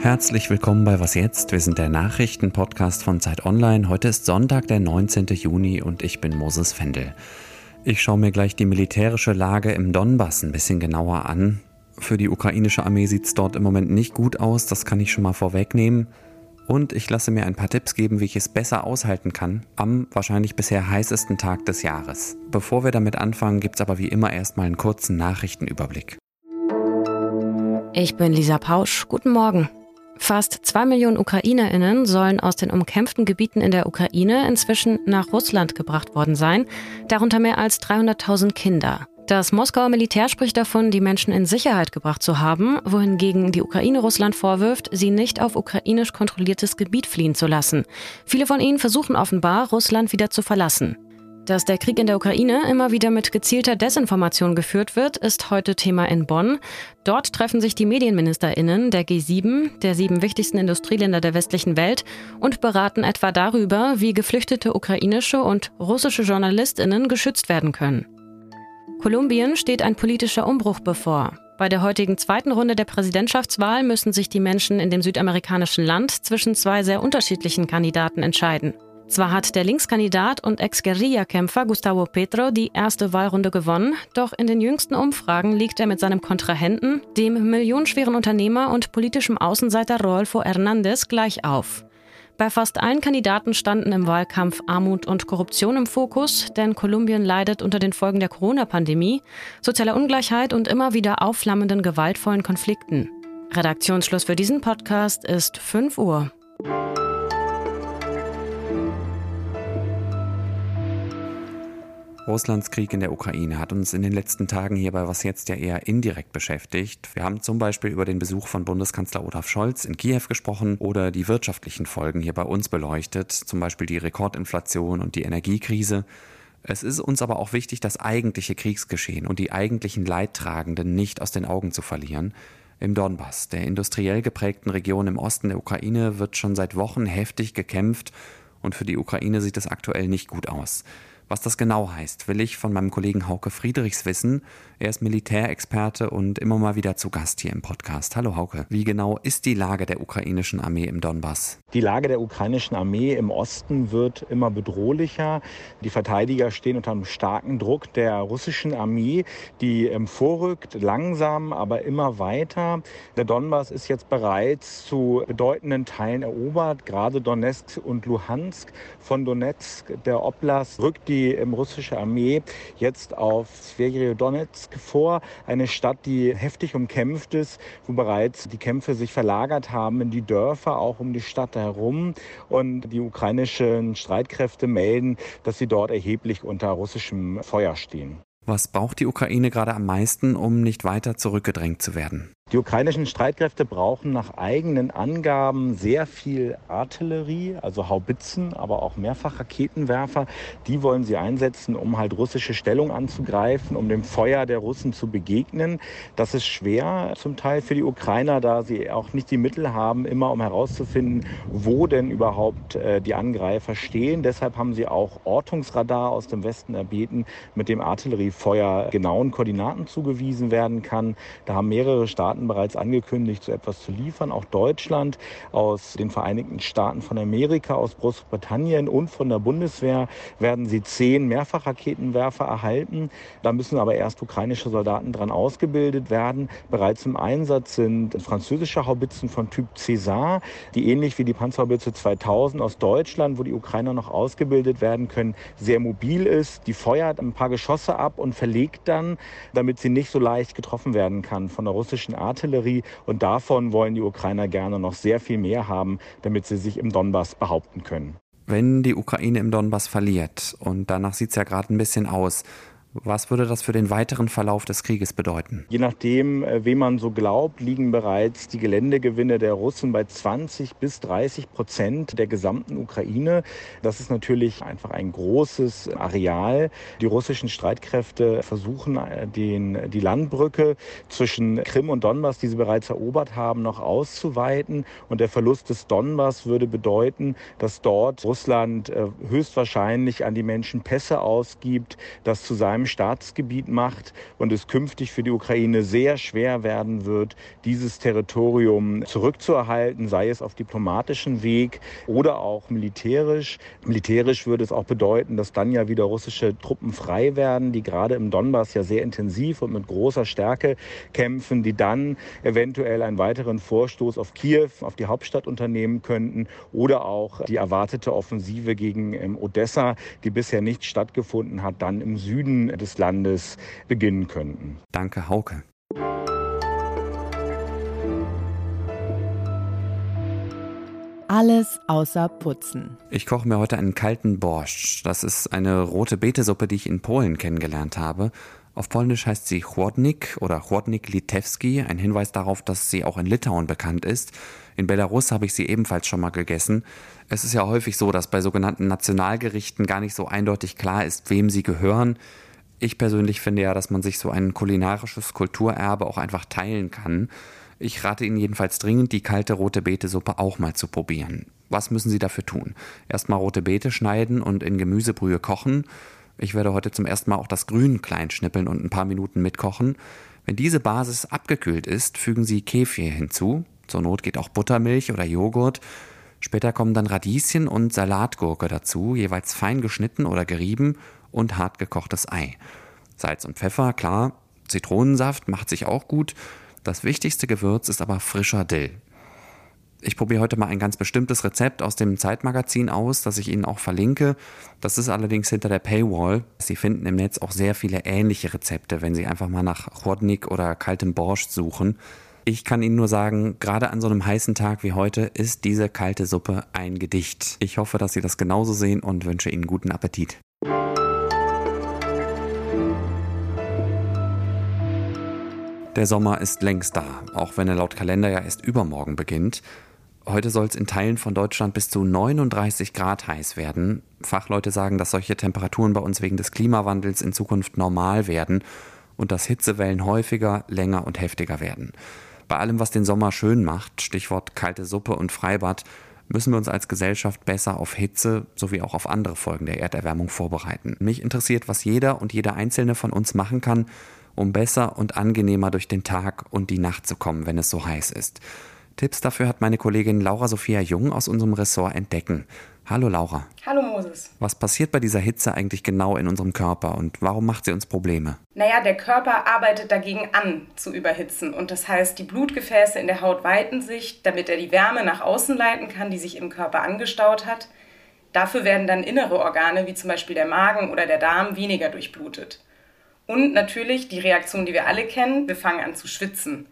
Herzlich willkommen bei Was jetzt? Wir sind der Nachrichtenpodcast von Zeit Online. Heute ist Sonntag, der 19. Juni und ich bin Moses Fendel. Ich schaue mir gleich die militärische Lage im Donbass ein bisschen genauer an. Für die ukrainische Armee sieht es dort im Moment nicht gut aus, das kann ich schon mal vorwegnehmen. Und ich lasse mir ein paar Tipps geben, wie ich es besser aushalten kann, am wahrscheinlich bisher heißesten Tag des Jahres. Bevor wir damit anfangen, gibt es aber wie immer erstmal einen kurzen Nachrichtenüberblick. Ich bin Lisa Pausch. Guten Morgen. Fast zwei Millionen Ukrainerinnen sollen aus den umkämpften Gebieten in der Ukraine inzwischen nach Russland gebracht worden sein, darunter mehr als 300.000 Kinder. Das Moskauer Militär spricht davon, die Menschen in Sicherheit gebracht zu haben, wohingegen die Ukraine Russland vorwirft, sie nicht auf ukrainisch kontrolliertes Gebiet fliehen zu lassen. Viele von ihnen versuchen offenbar, Russland wieder zu verlassen. Dass der Krieg in der Ukraine immer wieder mit gezielter Desinformation geführt wird, ist heute Thema in Bonn. Dort treffen sich die Medienministerinnen der G7, der sieben wichtigsten Industrieländer der westlichen Welt, und beraten etwa darüber, wie geflüchtete ukrainische und russische Journalistinnen geschützt werden können. Kolumbien steht ein politischer Umbruch bevor. Bei der heutigen zweiten Runde der Präsidentschaftswahl müssen sich die Menschen in dem südamerikanischen Land zwischen zwei sehr unterschiedlichen Kandidaten entscheiden. Zwar hat der Linkskandidat und Ex-Guerilla-Kämpfer Gustavo Petro die erste Wahlrunde gewonnen, doch in den jüngsten Umfragen liegt er mit seinem Kontrahenten, dem millionenschweren Unternehmer und politischem Außenseiter Rodolfo Hernández, gleich auf. Bei fast allen Kandidaten standen im Wahlkampf Armut und Korruption im Fokus, denn Kolumbien leidet unter den Folgen der Corona-Pandemie, sozialer Ungleichheit und immer wieder aufflammenden gewaltvollen Konflikten. Redaktionsschluss für diesen Podcast ist 5 Uhr. Russlands Krieg in der Ukraine hat uns in den letzten Tagen hierbei was jetzt ja eher indirekt beschäftigt. Wir haben zum Beispiel über den Besuch von Bundeskanzler Olaf Scholz in Kiew gesprochen oder die wirtschaftlichen Folgen hier bei uns beleuchtet, zum Beispiel die Rekordinflation und die Energiekrise. Es ist uns aber auch wichtig, das eigentliche Kriegsgeschehen und die eigentlichen Leidtragenden nicht aus den Augen zu verlieren. Im Donbass, der industriell geprägten Region im Osten der Ukraine, wird schon seit Wochen heftig gekämpft und für die Ukraine sieht es aktuell nicht gut aus. Was das genau heißt, will ich von meinem Kollegen Hauke Friedrichs wissen. Er ist Militärexperte und immer mal wieder zu Gast hier im Podcast. Hallo Hauke, wie genau ist die Lage der ukrainischen Armee im Donbass? Die Lage der ukrainischen Armee im Osten wird immer bedrohlicher. Die Verteidiger stehen unter einem starken Druck der russischen Armee, die vorrückt, langsam, aber immer weiter. Der Donbass ist jetzt bereits zu bedeutenden Teilen erobert, gerade Donetsk und Luhansk. Von Donetsk, der Oblast, rückt die die russische Armee jetzt auf Sverdlovsk vor, eine Stadt, die heftig umkämpft ist, wo bereits die Kämpfe sich verlagert haben in die Dörfer, auch um die Stadt herum. Und die ukrainischen Streitkräfte melden, dass sie dort erheblich unter russischem Feuer stehen. Was braucht die Ukraine gerade am meisten, um nicht weiter zurückgedrängt zu werden? Die ukrainischen Streitkräfte brauchen nach eigenen Angaben sehr viel Artillerie, also Haubitzen, aber auch Mehrfachraketenwerfer. Die wollen sie einsetzen, um halt russische Stellung anzugreifen, um dem Feuer der Russen zu begegnen. Das ist schwer zum Teil für die Ukrainer, da sie auch nicht die Mittel haben, immer um herauszufinden, wo denn überhaupt äh, die Angreifer stehen. Deshalb haben sie auch Ortungsradar aus dem Westen erbeten, mit dem Artilleriefeuer genauen Koordinaten zugewiesen werden kann. Da haben mehrere Staaten Staaten bereits angekündigt, so etwas zu liefern. Auch Deutschland, aus den Vereinigten Staaten von Amerika, aus Großbritannien und von der Bundeswehr werden sie zehn Mehrfachraketenwerfer erhalten. Da müssen aber erst ukrainische Soldaten dran ausgebildet werden. Bereits im Einsatz sind französische Haubitzen von Typ César, die ähnlich wie die Panzerhaubitze 2000 aus Deutschland, wo die Ukrainer noch ausgebildet werden können, sehr mobil ist. Die feuert ein paar Geschosse ab und verlegt dann, damit sie nicht so leicht getroffen werden kann von der russischen Armee. Artillerie. Und davon wollen die Ukrainer gerne noch sehr viel mehr haben, damit sie sich im Donbass behaupten können. Wenn die Ukraine im Donbass verliert, und danach sieht es ja gerade ein bisschen aus, was würde das für den weiteren Verlauf des Krieges bedeuten? Je nachdem, äh, wem man so glaubt, liegen bereits die Geländegewinne der Russen bei 20 bis 30 Prozent der gesamten Ukraine. Das ist natürlich einfach ein großes Areal. Die russischen Streitkräfte versuchen, äh, den, die Landbrücke zwischen Krim und Donbass, die sie bereits erobert haben, noch auszuweiten. Und der Verlust des Donbass würde bedeuten, dass dort Russland äh, höchstwahrscheinlich an die Menschen Pässe ausgibt, dass zu seinem Staatsgebiet macht und es künftig für die Ukraine sehr schwer werden wird, dieses Territorium zurückzuerhalten, sei es auf diplomatischem Weg oder auch militärisch. Militärisch würde es auch bedeuten, dass dann ja wieder russische Truppen frei werden, die gerade im Donbass ja sehr intensiv und mit großer Stärke kämpfen, die dann eventuell einen weiteren Vorstoß auf Kiew, auf die Hauptstadt unternehmen könnten oder auch die erwartete Offensive gegen ähm, Odessa, die bisher nicht stattgefunden hat, dann im Süden des Landes beginnen könnten. Danke, Hauke. Alles außer Putzen. Ich koche mir heute einen kalten Borscht. Das ist eine rote Betesuppe, die ich in Polen kennengelernt habe. Auf Polnisch heißt sie Chłodnik oder Chłodnik Litewski, ein Hinweis darauf, dass sie auch in Litauen bekannt ist. In Belarus habe ich sie ebenfalls schon mal gegessen. Es ist ja häufig so, dass bei sogenannten Nationalgerichten gar nicht so eindeutig klar ist, wem sie gehören. Ich persönlich finde ja, dass man sich so ein kulinarisches Kulturerbe auch einfach teilen kann. Ich rate Ihnen jedenfalls dringend, die kalte rote Betesuppe auch mal zu probieren. Was müssen Sie dafür tun? Erstmal rote Beete schneiden und in Gemüsebrühe kochen. Ich werde heute zum ersten Mal auch das Grün klein schnippeln und ein paar Minuten mitkochen. Wenn diese Basis abgekühlt ist, fügen Sie Kefir hinzu. Zur Not geht auch Buttermilch oder Joghurt. Später kommen dann Radieschen und Salatgurke dazu, jeweils fein geschnitten oder gerieben und hart gekochtes Ei. Salz und Pfeffer, klar. Zitronensaft macht sich auch gut. Das wichtigste Gewürz ist aber frischer Dill. Ich probiere heute mal ein ganz bestimmtes Rezept aus dem Zeitmagazin aus, das ich Ihnen auch verlinke. Das ist allerdings hinter der Paywall. Sie finden im Netz auch sehr viele ähnliche Rezepte, wenn Sie einfach mal nach Chłodnik oder kaltem Borscht suchen. Ich kann Ihnen nur sagen, gerade an so einem heißen Tag wie heute ist diese kalte Suppe ein Gedicht. Ich hoffe, dass Sie das genauso sehen und wünsche Ihnen guten Appetit. Der Sommer ist längst da, auch wenn er laut Kalender ja erst übermorgen beginnt. Heute soll es in Teilen von Deutschland bis zu 39 Grad heiß werden. Fachleute sagen, dass solche Temperaturen bei uns wegen des Klimawandels in Zukunft normal werden und dass Hitzewellen häufiger, länger und heftiger werden. Bei allem, was den Sommer schön macht, Stichwort kalte Suppe und Freibad, müssen wir uns als Gesellschaft besser auf Hitze sowie auch auf andere Folgen der Erderwärmung vorbereiten. Mich interessiert, was jeder und jede einzelne von uns machen kann, um besser und angenehmer durch den Tag und die Nacht zu kommen, wenn es so heiß ist. Tipps dafür hat meine Kollegin Laura Sophia Jung aus unserem Ressort entdecken. Hallo Laura. Hallo Moses. Was passiert bei dieser Hitze eigentlich genau in unserem Körper und warum macht sie uns Probleme? Naja, der Körper arbeitet dagegen an, zu überhitzen. Und das heißt, die Blutgefäße in der Haut weiten sich, damit er die Wärme nach außen leiten kann, die sich im Körper angestaut hat. Dafür werden dann innere Organe, wie zum Beispiel der Magen oder der Darm, weniger durchblutet. Und natürlich die Reaktion, die wir alle kennen, wir fangen an zu schwitzen.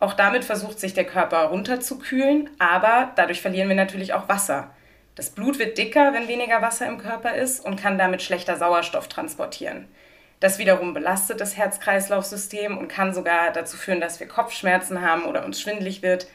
Auch damit versucht sich der Körper runterzukühlen, aber dadurch verlieren wir natürlich auch Wasser. Das Blut wird dicker, wenn weniger Wasser im Körper ist und kann damit schlechter Sauerstoff transportieren. Das wiederum belastet das Herz-Kreislauf-System und kann sogar dazu führen, dass wir Kopfschmerzen haben oder uns schwindlig wird,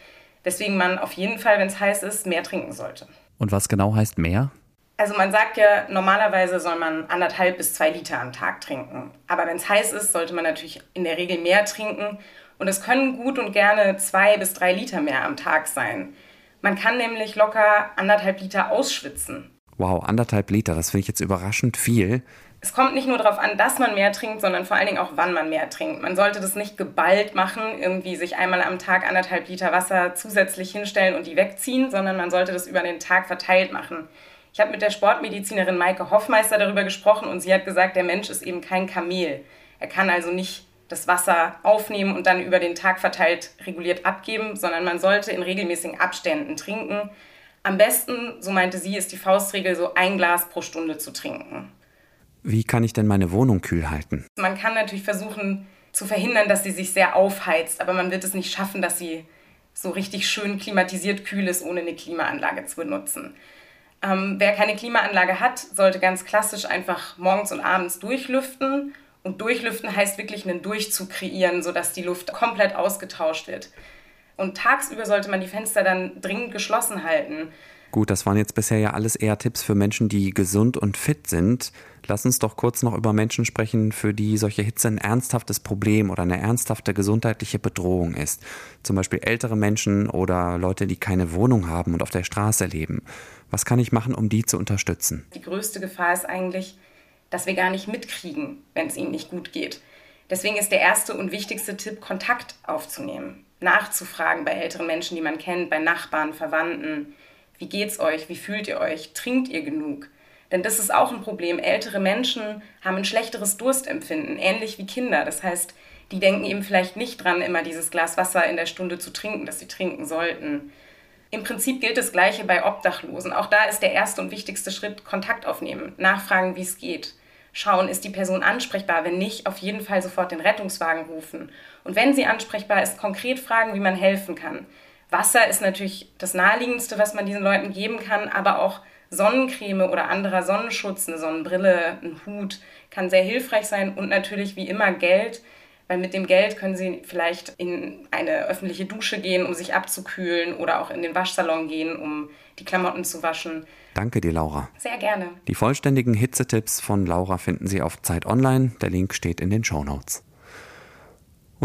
weswegen man auf jeden Fall, wenn es heiß ist, mehr trinken sollte. Und was genau heißt mehr? Also man sagt ja, normalerweise soll man anderthalb bis zwei Liter am Tag trinken. Aber wenn es heiß ist, sollte man natürlich in der Regel mehr trinken. Und es können gut und gerne zwei bis drei Liter mehr am Tag sein. Man kann nämlich locker anderthalb Liter ausschwitzen. Wow, anderthalb Liter, das finde ich jetzt überraschend viel. Es kommt nicht nur darauf an, dass man mehr trinkt, sondern vor allen Dingen auch, wann man mehr trinkt. Man sollte das nicht geballt machen, irgendwie sich einmal am Tag anderthalb Liter Wasser zusätzlich hinstellen und die wegziehen, sondern man sollte das über den Tag verteilt machen. Ich habe mit der Sportmedizinerin Maike Hoffmeister darüber gesprochen und sie hat gesagt, der Mensch ist eben kein Kamel. Er kann also nicht das Wasser aufnehmen und dann über den Tag verteilt reguliert abgeben, sondern man sollte in regelmäßigen Abständen trinken. Am besten, so meinte sie, ist die Faustregel, so ein Glas pro Stunde zu trinken. Wie kann ich denn meine Wohnung kühl halten? Man kann natürlich versuchen zu verhindern, dass sie sich sehr aufheizt, aber man wird es nicht schaffen, dass sie so richtig schön klimatisiert kühl ist, ohne eine Klimaanlage zu benutzen. Ähm, wer keine Klimaanlage hat, sollte ganz klassisch einfach morgens und abends durchlüften. Und durchlüften heißt wirklich einen Durchzug kreieren, sodass die Luft komplett ausgetauscht wird. Und tagsüber sollte man die Fenster dann dringend geschlossen halten. Gut, das waren jetzt bisher ja alles eher Tipps für Menschen, die gesund und fit sind. Lass uns doch kurz noch über Menschen sprechen, für die solche Hitze ein ernsthaftes Problem oder eine ernsthafte gesundheitliche Bedrohung ist. Zum Beispiel ältere Menschen oder Leute, die keine Wohnung haben und auf der Straße leben. Was kann ich machen, um die zu unterstützen? Die größte Gefahr ist eigentlich, dass wir gar nicht mitkriegen, wenn es ihnen nicht gut geht. Deswegen ist der erste und wichtigste Tipp, Kontakt aufzunehmen, nachzufragen bei älteren Menschen, die man kennt, bei Nachbarn, Verwandten. Wie geht's euch? Wie fühlt ihr euch? Trinkt ihr genug? Denn das ist auch ein Problem. Ältere Menschen haben ein schlechteres Durstempfinden, ähnlich wie Kinder. Das heißt, die denken eben vielleicht nicht dran, immer dieses Glas Wasser in der Stunde zu trinken, das sie trinken sollten. Im Prinzip gilt das Gleiche bei Obdachlosen. Auch da ist der erste und wichtigste Schritt Kontakt aufnehmen, nachfragen, wie es geht. Schauen, ist die Person ansprechbar? Wenn nicht, auf jeden Fall sofort den Rettungswagen rufen. Und wenn sie ansprechbar ist, konkret fragen, wie man helfen kann. Wasser ist natürlich das Naheliegendste, was man diesen Leuten geben kann, aber auch Sonnencreme oder anderer Sonnenschutz, eine Sonnenbrille, ein Hut kann sehr hilfreich sein und natürlich wie immer Geld, weil mit dem Geld können Sie vielleicht in eine öffentliche Dusche gehen, um sich abzukühlen oder auch in den Waschsalon gehen, um die Klamotten zu waschen. Danke dir, Laura. Sehr gerne. Die vollständigen Hitzetipps von Laura finden Sie auf Zeit Online. Der Link steht in den Show Notes.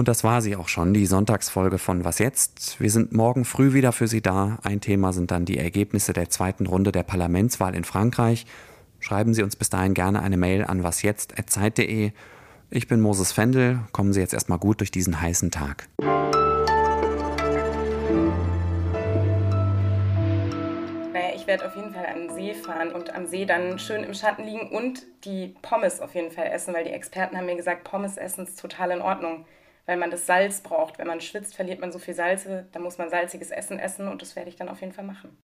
Und das war sie auch schon, die Sonntagsfolge von Was jetzt? Wir sind morgen früh wieder für Sie da. Ein Thema sind dann die Ergebnisse der zweiten Runde der Parlamentswahl in Frankreich. Schreiben Sie uns bis dahin gerne eine Mail an wasjetzt.zeit.de. Ich bin Moses Fendel. Kommen Sie jetzt erstmal gut durch diesen heißen Tag. Naja, ich werde auf jeden Fall an den See fahren und am See dann schön im Schatten liegen und die Pommes auf jeden Fall essen, weil die Experten haben mir gesagt, Pommes essen ist total in Ordnung weil man das Salz braucht. Wenn man schwitzt, verliert man so viel Salze, dann muss man salziges Essen essen und das werde ich dann auf jeden Fall machen.